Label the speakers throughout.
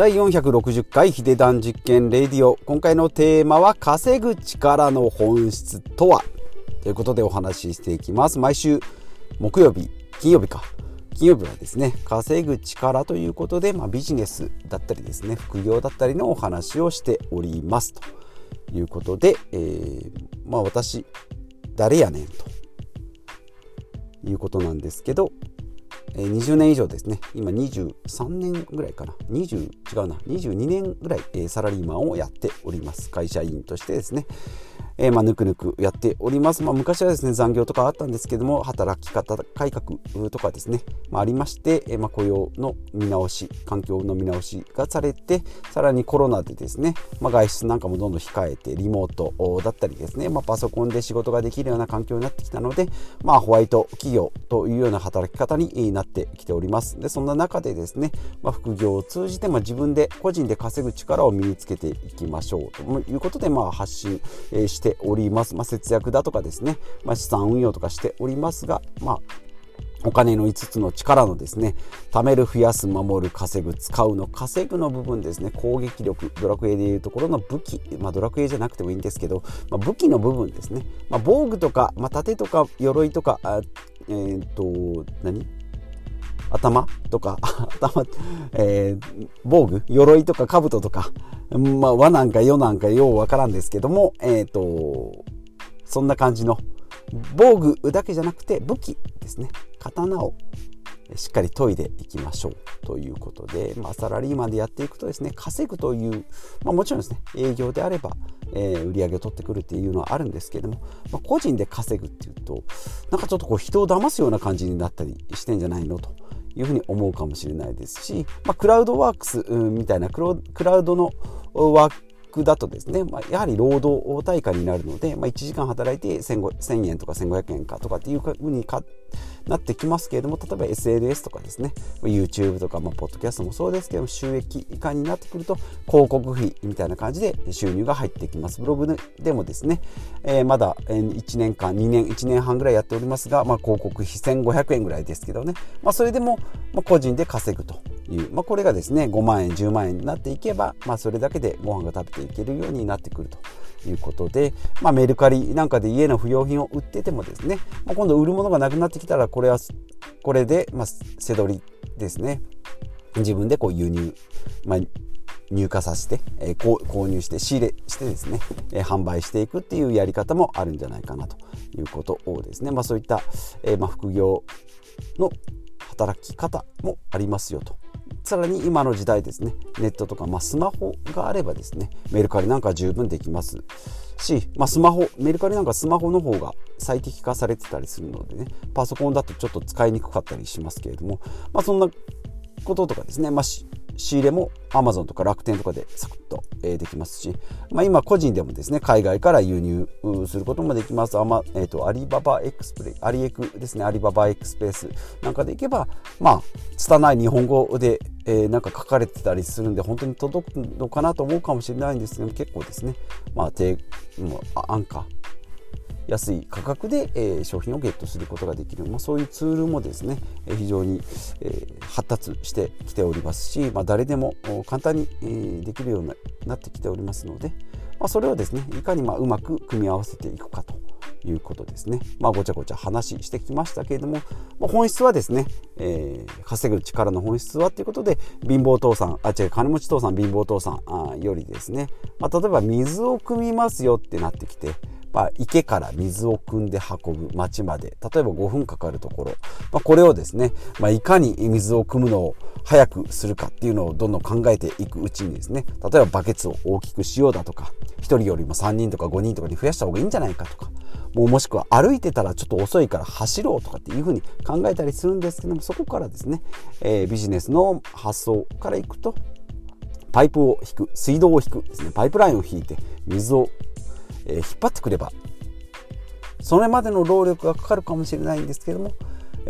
Speaker 1: 第460回ヒデダン実験レディオ。今回のテーマは稼ぐ力の本質とは？ということでお話ししていきます。毎週木曜日金曜日か。金曜日はですね稼ぐ力ということで、まあ、ビジネスだったりですね副業だったりのお話をしております。ということで、えー、まあ私誰やねん？ということなんですけどえ20年以上ですね。今23年ぐらいかな。20違うな。22年ぐらい、えサラリーマンをやっております。会社員としてですね。えー、まあ、ぬくぬくやっております。まあ、昔はですね、残業とかあったんですけども、働き方改革とかですね、まあ、ありまして、えー、ま雇用の見直し、環境の見直しがされて、さらにコロナでですね、ま外出なんかもどんどん控えて、リモートだったりですね、まパソコンで仕事ができるような環境になってきたので、まあ、ホワイト企業というような働き方になってきております。で、そんな中でですね、ま副業を通じて、ま自分で個人で稼ぐ力を身につけていきましょうということで、まあ、発信してております。まあ、節約だとかですね、まあ、資産運用とかしておりますが、まあ、お金の5つの力のですね、貯める、増やす、守る、稼ぐ、使うの稼ぐの部分ですね、攻撃力、ドラクエでいうところの武器、まあ、ドラクエじゃなくてもいいんですけど、まあ、武器の部分ですね、まあ、防具とか、まあ、盾とか鎧とか、えー、っと、何？頭とか、頭、えー、防具鎧とか兜とか、まあ、和なんか世なんかようわからんですけども、えっ、ー、と、そんな感じの防具だけじゃなくて武器ですね。刀をしっかり研いでいきましょうということで、まあ、サラリーマンでやっていくとですね稼ぐという、まあ、もちろんですね営業であれば、えー、売り上げを取ってくるっていうのはあるんですけども、まあ、個人で稼ぐっていうとなんかちょっとこう人を騙すような感じになったりしてんじゃないのというふうに思うかもしれないですし、まあ、クラウドワークスみたいなクラウドのワークだとですね、まあ、やはり労働対価になるので、まあ、1時間働いて 1000, 円とか1500円かとかっていうふうに買っなってきますけれども例えば SNS とかですね YouTube とか、まあ、ポッドキャストもそうですけども収益以下になってくると広告費みたいな感じで収入が入ってきます。ブログでもですね、えー、まだ1年間2年1年半ぐらいやっておりますが、まあ、広告費1500円ぐらいですけどね、まあ、それでも、個人で稼ぐと。いう、まあ、これがですね5万円10万円になっていけば、まあ、それだけでご飯が食べていけるようになってくるということで、まあ、メルカリなんかで家の不要品を売っててもですね、まあ、今度売るものがなくなってきたらこれはこれで、まあ、背取りですね。自分でこう輸入、まあ、入荷させて、えー、購入して仕入れしてですね、えー、販売していくっていうやり方もあるんじゃないかなということをですね、まあ、そういった、えー、まあ、副業の働き方もありますよとさらに今の時代ですね。ネットとか、まあ、スマホがあればですねメルカリなんか十分できますし、まあ、スマホメルカリなんかスマホの方が最適化されてたりするのでねパソコンだとちょっと使いにくかったりしますけれども、まあ、そんなこととかですね、まあ、仕入れも Amazon とか楽天とかでサクッと、えできますし、まあ、今個人でもですね海外から輸入することもできます。アマ、えーと、アリババエクスプレイアリエクですね。アリババエクスプレスなんかでいけばまあ拙い日本語で、えー、なんか書かれてたりするんで本当に届くのかなと思うかもしれないんですけど結構ですねまあ低もう安価安い価格で、えー、商品をゲットすることができる、まあ、そういうツールもですね、えー、非常に、えー、発達してきておりますし、まあ、誰でも簡単に、できるようになってきておりますので、まあ、それをですねいかにまうまく組み合わせていくかということですね。まあ、ごちゃごちゃ話してきましたけれども、まあ、本質はですね、えー、稼ぐ力の本質はということで、貧乏父さん、あ、違う、金持ち父さん、貧乏父さんあよりですね、まあ、例えば水を汲みますよってなってきて、まあ、池から水を汲んで運ぶ町まで。例えば5分かかるところ、まあ、これをですね、まあ、いかに水を汲むのを早くするかっていうのをどんどん考えていくうちにですね例えばバケツを大きくしようだとか1人よりも3人とか5人とかに増やした方がいいんじゃないかとかもうもしくは歩いてたらちょっと遅いから走ろうとかっていうふうに考えたりするんですけどもそこからですね、えー、ビジネスの発想からいくとパイプを引く水道を引くですねパイプラインを引いて水をえ引っ張ってくればそれまでの労力がかかるかもしれないんですけども、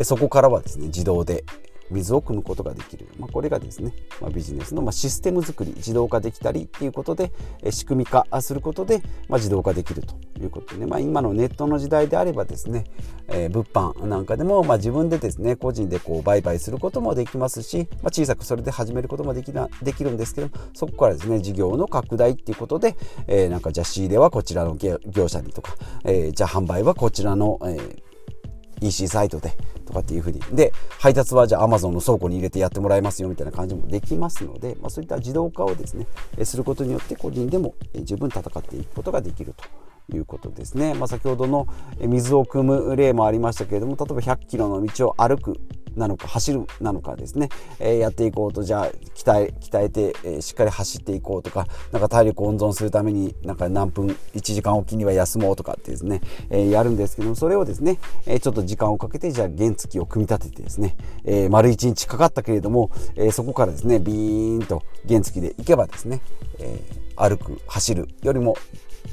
Speaker 1: そこからはですね自動で水を汲むことができる、まあ、これがですね、まあ、ビジネスのまシステム作り自動化できたりっていうことで、え仕組み化することで、ま自動化できるということで、ね、まあ、今のネットの時代であればですね、えー、物販なんかでも、ま自分でですね個人でこう売買することもできますし、ま小さくそれで始めることもできなできるんですけどそこからですね事業の拡大っていうことで、えー、なんかじゃあ仕入れはこちらの業者にとか、えー、じゃあ販売はこちらの、えー EC サイトでとかっていうふうに。で配達はじゃあ Amazon の倉庫に入れてやってもらいますよみたいな感じもできますので、まあ、そういった自動化をですねすることによって個人でも十分戦っていくことができるということですね、まあ、先ほどの水を汲む例もありましたけれども例えば100キロの道を歩くなのか走るなのかですね、えー、やっていこうと。じゃあ鍛え鍛えて、えー、しっかり走っていこうとかなんか体力温存するためになんか何分1時間おきには休もうとかってですね、えー、やるんですけどもそれをですね、えちょっと時間をかけてじゃあ原付を組み立ててですね、え丸1日かかったけれども、えそこからですねビーンと原付で行けばですね、え歩く走るよりも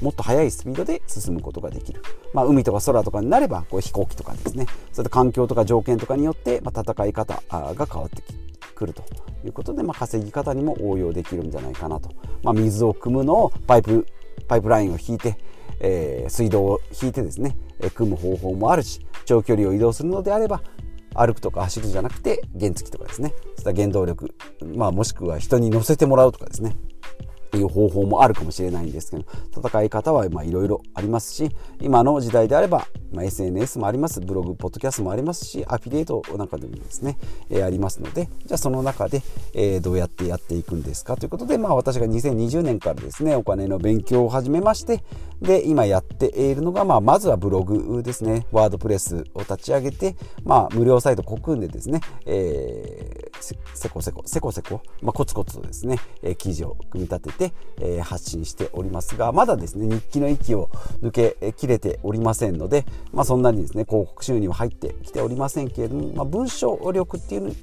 Speaker 1: もっと速いスピードで進むことができる、まあ、海とか空とかになればこう飛行機とかですね。そういった環境とか条件とかによって、まあ、戦い方が変わってくるということで、まあ、稼ぎ方にも応用できるんじゃないかなと、まあ、水を汲むのをパイプパイプラインを引いて、えー、水道を引いてですね、えー、汲む方法もあるし長距離を移動するのであれば歩くとか走るじゃなくて原付とかですね。そういった原動力、まあ、もしくは人に乗せてもらうとかですね。いう方法もあるかもしれないんですけど戦い方はいろいろありますし今の時代であれば、まあ、SNS もありますブログポッドキャストもありますしアフィリエイトなんかでもですね、えー、ありますのでじゃあその中で、えー、どうやってやっていくんですかということで、まあ、私が2020年からですねお金の勉強を始めましてで今やっているのが、まあ、まずはブログですねワードプレスを立ち上げて、まあ、無料サイトコクんでですね、えー、せこせこせこせこ、まあ、コツコツとですね、えー、記事を組み立てて、え、発信しておりますがまだですね日記の息を抜けきれておりませんので、まあ、そんなにですね広告収入は入ってきておりませんけれども、まあ、文章力っていう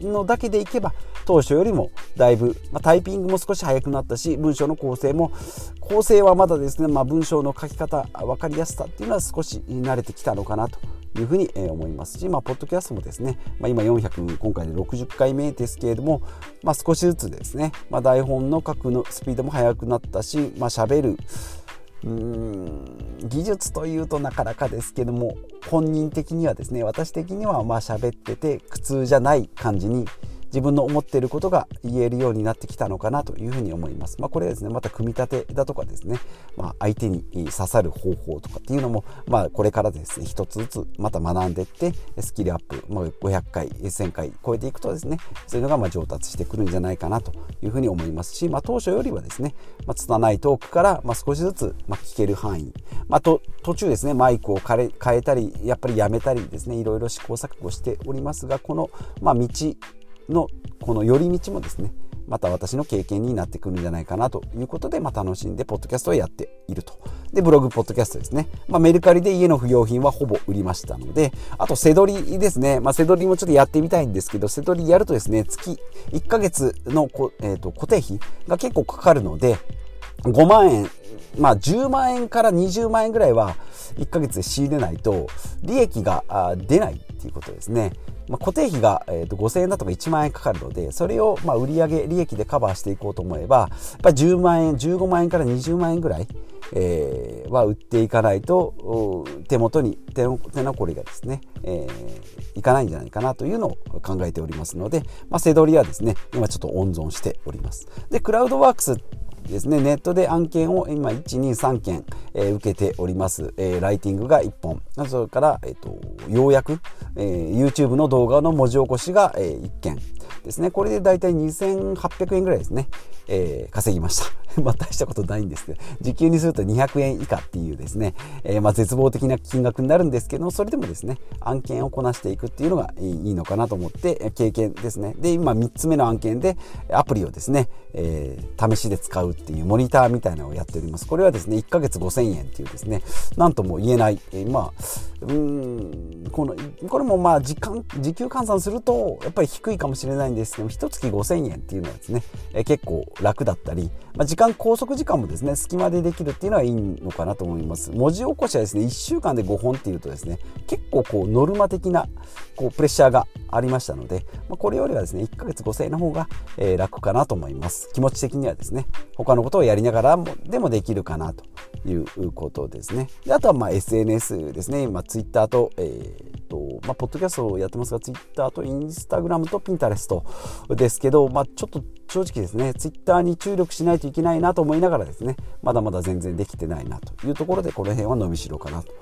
Speaker 1: のだけでいけば当初よりもだいぶ、まあ、タイピングも少し早くなったし文章の構成も構成はまだですね、まあ、文章の書き方分かりやすさっていうのは少し慣れてきたのかなというふうに思いますし、まあ、ポッドキャストもですね、まあ、今400今回で60回目ですけれども、まあ、少しずつですね、まあ、台本の書くのスピードも速くなったし、まあ、喋るうん技術というとなかなかですけども本人的にはですね私的にはまあ喋ってて苦痛じゃない感じに自分の思っていることが言えるようになってきたのかなというふうに思います。まあ、これですねまた組み立てだとかですね、まあ、相手に刺さる方法とかっていうのも、まあ、これからですね一つずつまた学んでいってスキルアップ、まあ、500回1000回超えていくとですねそういうのがまあ上達してくるんじゃないかなというふうに思いますし、まあ、当初よりはですね、まあ、拙いトークからまあ少しずつまあ聞ける範囲、まあ、と途中ですねマイクを変え変えたりやっぱりやめたりですねいろいろ試行錯誤しておりますがこのまあ道のこの寄り道もですねまた私の経験になってくるんじゃないかなということで、まあ、楽しんでポッドキャストをやっていると。で、ブログ、ポッドキャストですね。まあ、メルカリで家の不要品はほぼ売りましたので、あと、せどりですね。まあ、せどりもちょっとやってみたいんですけど、せどりやるとですね、月1ヶ月のこ、えーと、固定費が結構かかるので、5万円、まあ、10万円から20万円ぐらいは1ヶ月で仕入れないと、利益が出ないっていうことですね。まあ、固定費が、えー、と5000円だとか1万円かかるのでそれをまあ売上利益でカバーしていこうと思えばやっぱり10万円15万円から20万円ぐらい、は売っていかないと手元に手の手残りがですね、いかないんじゃないかなというのを考えておりますので、まあ、せどりはですね今ちょっと温存しておりますでクラウドワークスですね、ネットで案件を今123件、えー、受けております、えー、ライティングが1本それから、えーと、ようやく、えー、YouTube の動画の文字起こしが、えー、1件ですね。これでだいたい2800円ぐらいですね、えー、稼ぎました。まあ大したことないんですけど時給にすると200円以下っていうですね、えー、まあ絶望的な金額になるんですけどそれでもですね案件をこなしていくっていうのがいいのかなと思って経験ですね。で今3つ目の案件でアプリをですね、えー、試しで使うっていうモニターみたいなのをやっております。これはですね1ヶ月5000円っていうですねなんとも言えない、えー、まあうん。このこれもまあ時間時給換算するとやっぱり低いかもしれないんですけど一月5000円っていうのはですね、え、結構楽だったり、まあ、時間間拘束時間もですね隙間でできるっていうのはいいのかなと思います。文字起こしはですね1週間で5本っていうとですね結構こうノルマ的なこうプレッシャーがありましたので、まあ、これよりはですね1ヶ月5000円の方が、えー、楽かなと思います。気持ち的にはですね他のことをやりながらもでもできるかなということですね。であとはまあ SNS ですね、今、Twitter と,、えーとまあ、ポッドキャストをやってますが Twitter と Instagram と Pinterest ですけど、まあ、ちょっと正直ですね、ツイッターに注力しないといけないなと思いながらですね、まだまだ全然できてないなというところで、この辺は伸びしろかなと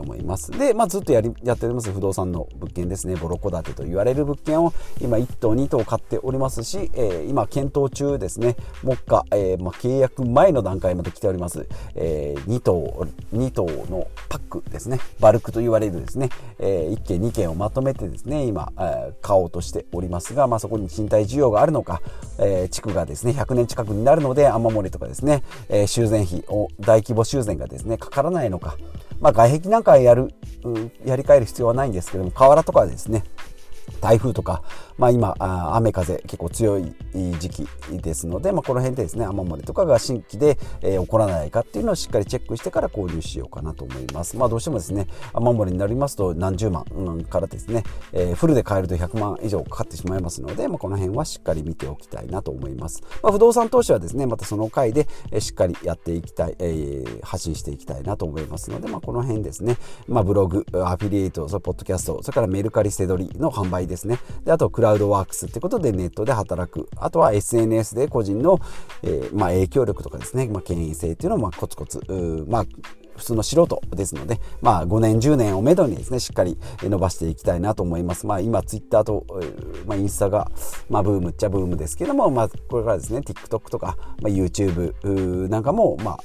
Speaker 1: 思います。で、まあ、ずっとやりやっております不動産の物件ですね、ボロ戸建てと言われる物件を今1棟2棟買っておりますし、えー、今検討中ですね、目下、えー、まあ、契約前の段階まで来ております、えー、2棟、2棟のパックですね、バルクと言われるですね、え1軒2件をまとめてですね、今、え買おうとしておりますが、まあ、そこに賃貸需要があるのか、え、地区がですね、100年近くになるので、雨漏りとかですね、え、修繕費を、大規模修繕がですね、かからないのか、まあ、外壁なんかやる、やり替える必要はないんですけども、瓦とかですね、台風とか、まあ、今雨風結構強い時期ですので、まあ、この辺でですね雨漏りとかが新規で、えー、起こらないかっていうのをしっかりチェックしてから購入しようかなと思います。まあ、どうしてもですね雨漏りになりますと何十万からですね、えー、フルで買えると100万以上かかってしまいますので、まあ、この辺はしっかり見ておきたいなと思います。まあ、不動産投資はですねまたその回でしっかりやっていきたい、えー、発信していきたいなと思いますので、まあ、この辺ですね、まあ、ブログアフィリエイトそれポッドキャストそれからメルカリセドリの販売ですね。であとクラウドワークスってことでネットで働く。あとは SNS で個人の、えー、まあ、影響力とかですね、まあ、権威性っていうのをまコツコツ。まあ普通の素人ですので、まあ、5年、10年をめどにですね、しっかり伸ばしていきたいなと思います。まあ、今、ツイッターと、まあ、インスタが、まあ、ブームっちゃブームですけども、まあ、これからですね、TikTok とか、まあ、YouTube なんかも、まあ、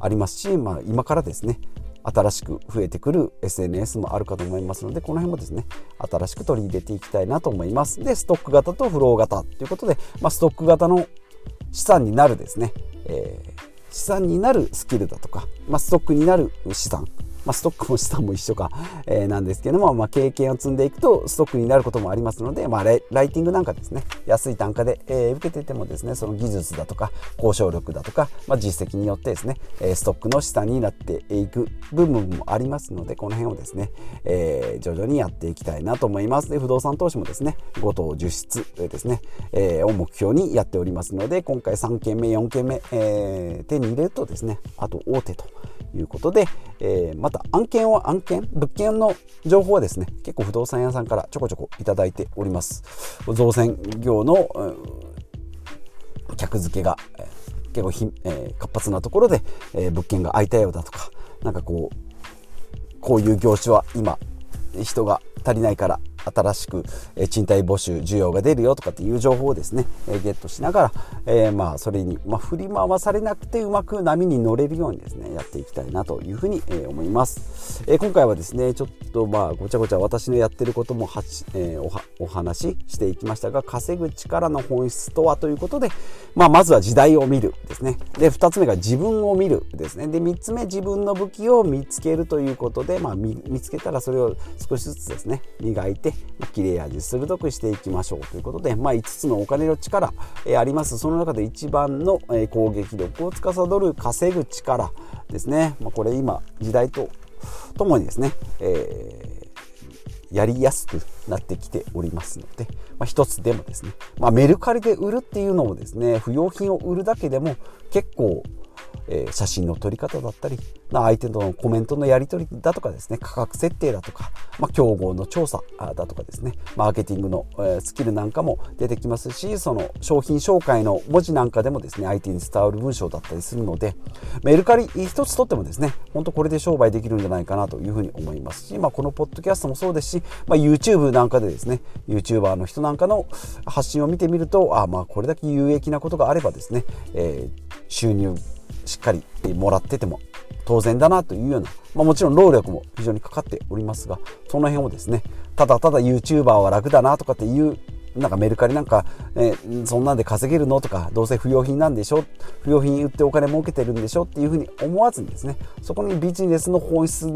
Speaker 1: ありますし、まあ、今からですね、新しく増えてくる SNS もあるかと思いますのでこの辺もですね新しく取り入れていきたいなと思います。でストック型とフロー型ということで、まあ、ストック型の資産になるですね、えー、資産になるスキルだとか、まあ、ストックになる資産まあ、ストックも資産も一緒か、えー、なんですけども、まあ、経験を積んでいくとストックになることもありますので、まあ、ライティングなんかですね安い単価で、えー、受けててもですねその技術だとか交渉力だとか、まあ、実績によってですねストックの資産になっていく部分もありますのでこの辺をですね、えー、徐々にやっていきたいなと思います。で不動産投資もですね5等10室ですね、えー、を目標にやっておりますので今回3件目4件目、えー、手に入れるとですねあと大手ということで、えー、また案件は案件物件の情報はですね結構不動産屋さんからちょこちょこいただいております。造船業の、うん、客付けが、えー、結構ひ、えー、活発なところで、えー、物件が空いたようだとかなんかこうこういう業種は今人が足りないから新しく賃貸募集需要が出るよとかっていう情報をですねゲットしながら、え、まあそれに、まあ、振り回されなくてうまく波に乗れるようにですねやっていきたいなというふうに思います、え、今回はですねちょっとまあごちゃごちゃ私のやってることもはち、え、おはお話ししていきましたが稼ぐ力の本質とはということで、まあ、まずは時代を見るですね。で2つ目が自分を見るですね。で3つ目自分の武器を見つけるということで、まあ、見つけたらそれを少しずつですね磨いてて切れ味鋭くしていきましょうということで、まあ、5つのお金の力、えあります。その中で一番の、え攻撃力を司る稼ぐ力ですね、まあ、これ今時代とともにですね、えー、やりやすくなってきておりますので、まあ、一つでもですね、まあ、メルカリで売るっていうのもですね不用品を売るだけでも結構えー、写真の撮り方だったり、まあ、相手とのコメントのやり取りだとかですね価格設定だとか、まあ、競合の調査だとかですねマーケティングの、えー、スキルなんかも出てきますしその商品紹介の文字なんかでもですね相手に伝わる文章だったりするのでメルカリ一つとってもですね本当これで商売できるんじゃないかなというふうに思いますし、まあ、このポッドキャストもそうですし、まあ、YouTube なんかでですね YouTuber の人なんかの発信を見てみるとあまあこれだけ有益なことがあればですね、えー、収入しっかりもらってても当然だなというような、まあ、もちろん労力も非常にかかっておりますがその辺をですねただただ YouTuber は楽だなとかっていうなんかメルカリなんか、えー、そんなんで稼げるのとかどうせ不用品なんでしょ不用品売ってお金儲けてるんでしょっていうふうに思わずにですねそこにビジネスの本質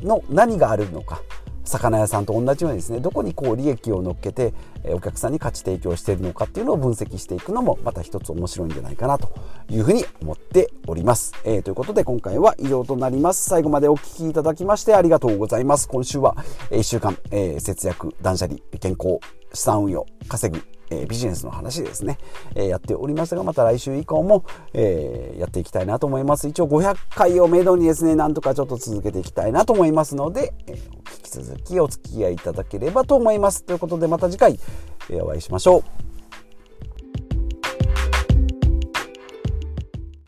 Speaker 1: の何があるのか魚屋さんと同じようにですねどこにこう利益を乗っけてお客さんに価値提供しているのかっていうのを分析していくのもまた一つ面白いんじゃないかなというふうに思っております、えー、ということで今回は以上となります。最後までお聴きいただきましてありがとうございます。今週は1週間、えー、節約断捨離健康資産運用稼ぐえ、ビジネスの話ですね、え、やっておりますが、また来週以降も、え、やっていきたいなと思います。一応500回をめどにですね、なんとかちょっと続けていきたいなと思いますので、え引き続きお付き合いいただければと思います。ということで、また次回、えお会いしましょう。